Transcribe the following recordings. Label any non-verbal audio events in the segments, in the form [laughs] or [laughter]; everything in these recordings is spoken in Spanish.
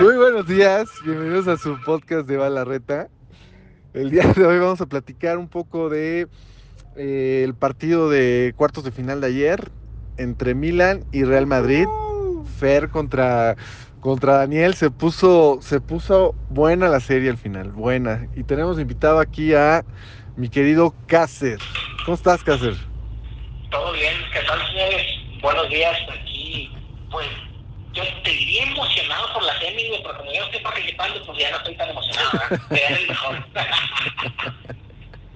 Muy buenos días, bienvenidos a su podcast de Balarreta. El día de hoy vamos a platicar un poco de eh, el partido de cuartos de final de ayer entre Milan y Real Madrid. Fer contra, contra Daniel se puso, se puso buena la serie al final, buena. Y tenemos invitado aquí a mi querido Cácer. ¿Cómo estás, Cácer? ¿Qué tal, señores? Buenos días, aquí, pues yo te diría emocionado por la semi, pero como yo no estoy participando, pues ya no estoy tan emocionado, ¿verdad? [laughs] Te el mejor.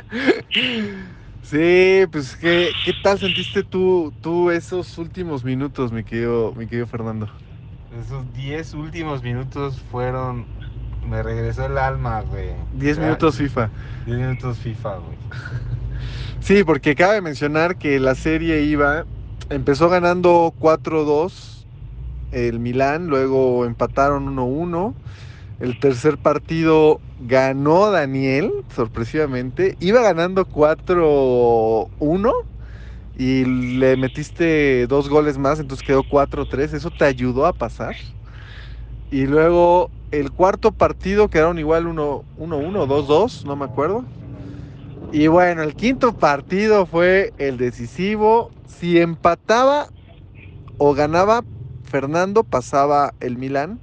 [laughs] Sí, pues ¿qué, ¿qué tal sentiste tú, tú esos últimos minutos, mi querido, mi querido Fernando? Esos 10 últimos minutos fueron. Me regresó el alma, güey. 10 minutos FIFA. 10 minutos FIFA, güey. Sí, porque cabe mencionar que la serie iba. Empezó ganando 4-2 el Milán, luego empataron 1-1. El tercer partido ganó Daniel, sorpresivamente. Iba ganando 4-1 y le metiste dos goles más, entonces quedó 4-3. Eso te ayudó a pasar. Y luego el cuarto partido quedaron igual 1-1, 2-2, no me acuerdo. Y bueno, el quinto partido fue el decisivo. Si empataba o ganaba Fernando, pasaba el Milán.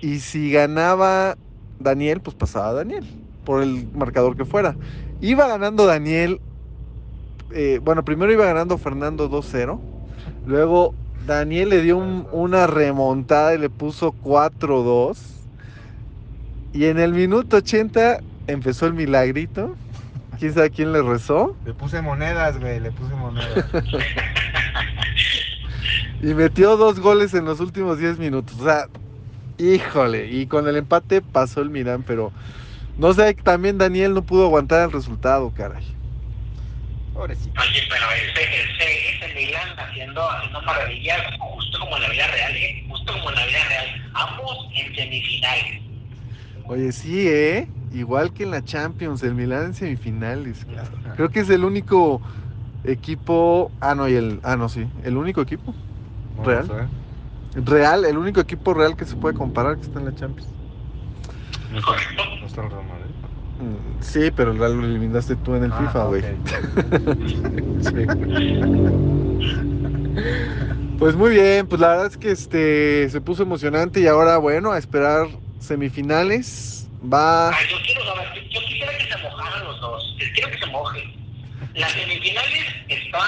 Y si ganaba Daniel, pues pasaba Daniel, por el marcador que fuera. Iba ganando Daniel, eh, bueno, primero iba ganando Fernando 2-0, luego Daniel le dio un- una remontada y le puso 4-2. Y en el minuto 80 empezó el milagrito. ¿Quién sabe quién le rezó? Le puse monedas, güey. Le puse monedas. [laughs] Y metió dos goles en los últimos 10 minutos. O sea, híjole. Y con el empate pasó el Milán, pero no sé, también Daniel no pudo aguantar el resultado, caray. Pobrecito. Oye, pero ese, ese, ese Milan haciendo, haciendo maravillas, justo como en la vida real, ¿eh? Justo como en la vida real. Ambos en semifinales. Oye, sí, ¿eh? Igual que en la Champions, el Milán en semifinales. Creo que es el único equipo. Ah, no, y el. Ah, no, sí. El único equipo ¿Real? real, el único equipo real que se puede comparar que está en la Champions. No está, no está el Real Madrid. Mm, Sí, pero el Real lo eliminaste tú en el Ah, FIFA, güey. ok. [laughs] [laughs] Pues muy bien, pues la verdad es que este se puso emocionante y ahora bueno, a esperar semifinales. Va. Yo quiero saber, yo, quisiera que se mojaran los dos. Quiero que se mojen. Las semifinales está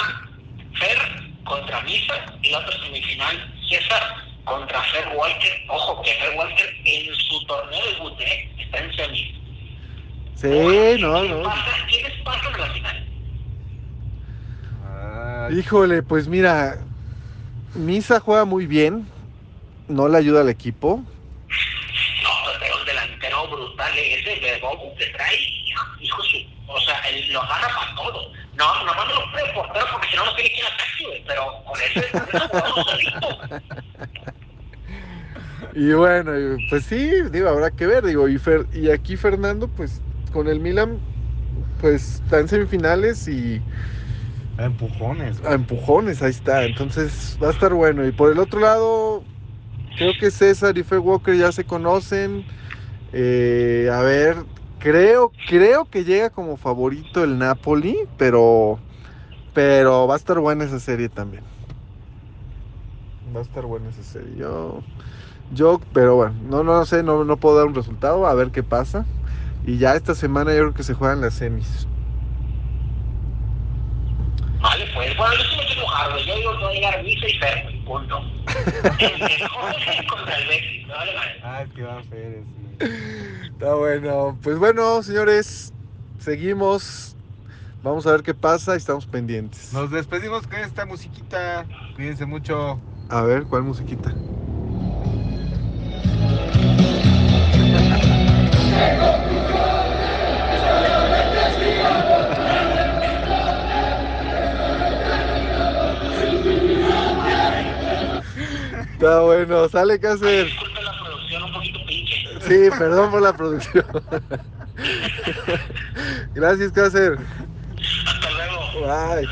Fer contra Misa y la otra semifinal César contra Fer Walker. Ojo que Fer Walker en su torneo de ¿eh? está en semis. Sí, no, ¿Quién no. pasa- ¿Quiénes pasan a la final? Ay, Híjole, pues mira, Misa juega muy bien, no le ayuda al equipo. No, pero un delantero ese de Bobo que trae, hijo, su, o sea, él lo agarra para todo. No, nomás no lo puede portar porque si no, no tiene quien ataque, güey, pero con jugamos solito. Y bueno, pues sí, digo, habrá que ver, digo, y, Fer- y aquí Fernando, pues con el Milan, pues está en semifinales y a empujones, a güey. empujones, ahí está, entonces va a estar bueno. Y por el otro lado, creo que César y Fer Walker ya se conocen. Eh, a ver, creo, creo que llega como favorito el Napoli, pero, pero va a estar buena esa serie también. Va a estar buena esa serie. Yo, yo, pero bueno, no, no sé, no, no puedo dar un resultado, a ver qué pasa. Y ya esta semana yo creo que se juegan las semis. Vale, pues, bueno, yo sí me quiero mojar. Yo digo que va a llegar Misa y Fer, punto. [laughs] El mejor contra el Betis, me vale madre. Ah, es que va a ser, sí. Está bueno. Pues bueno, señores, seguimos. Vamos a ver qué pasa y estamos pendientes. Nos despedimos con esta musiquita. Cuídense mucho. A ver, ¿cuál musiquita? Está bueno, sale Ay, Cácer. disculpen la producción un poquito pinche. Sí, perdón por la producción. [laughs] Gracias, Cácer. Hasta luego. Bye.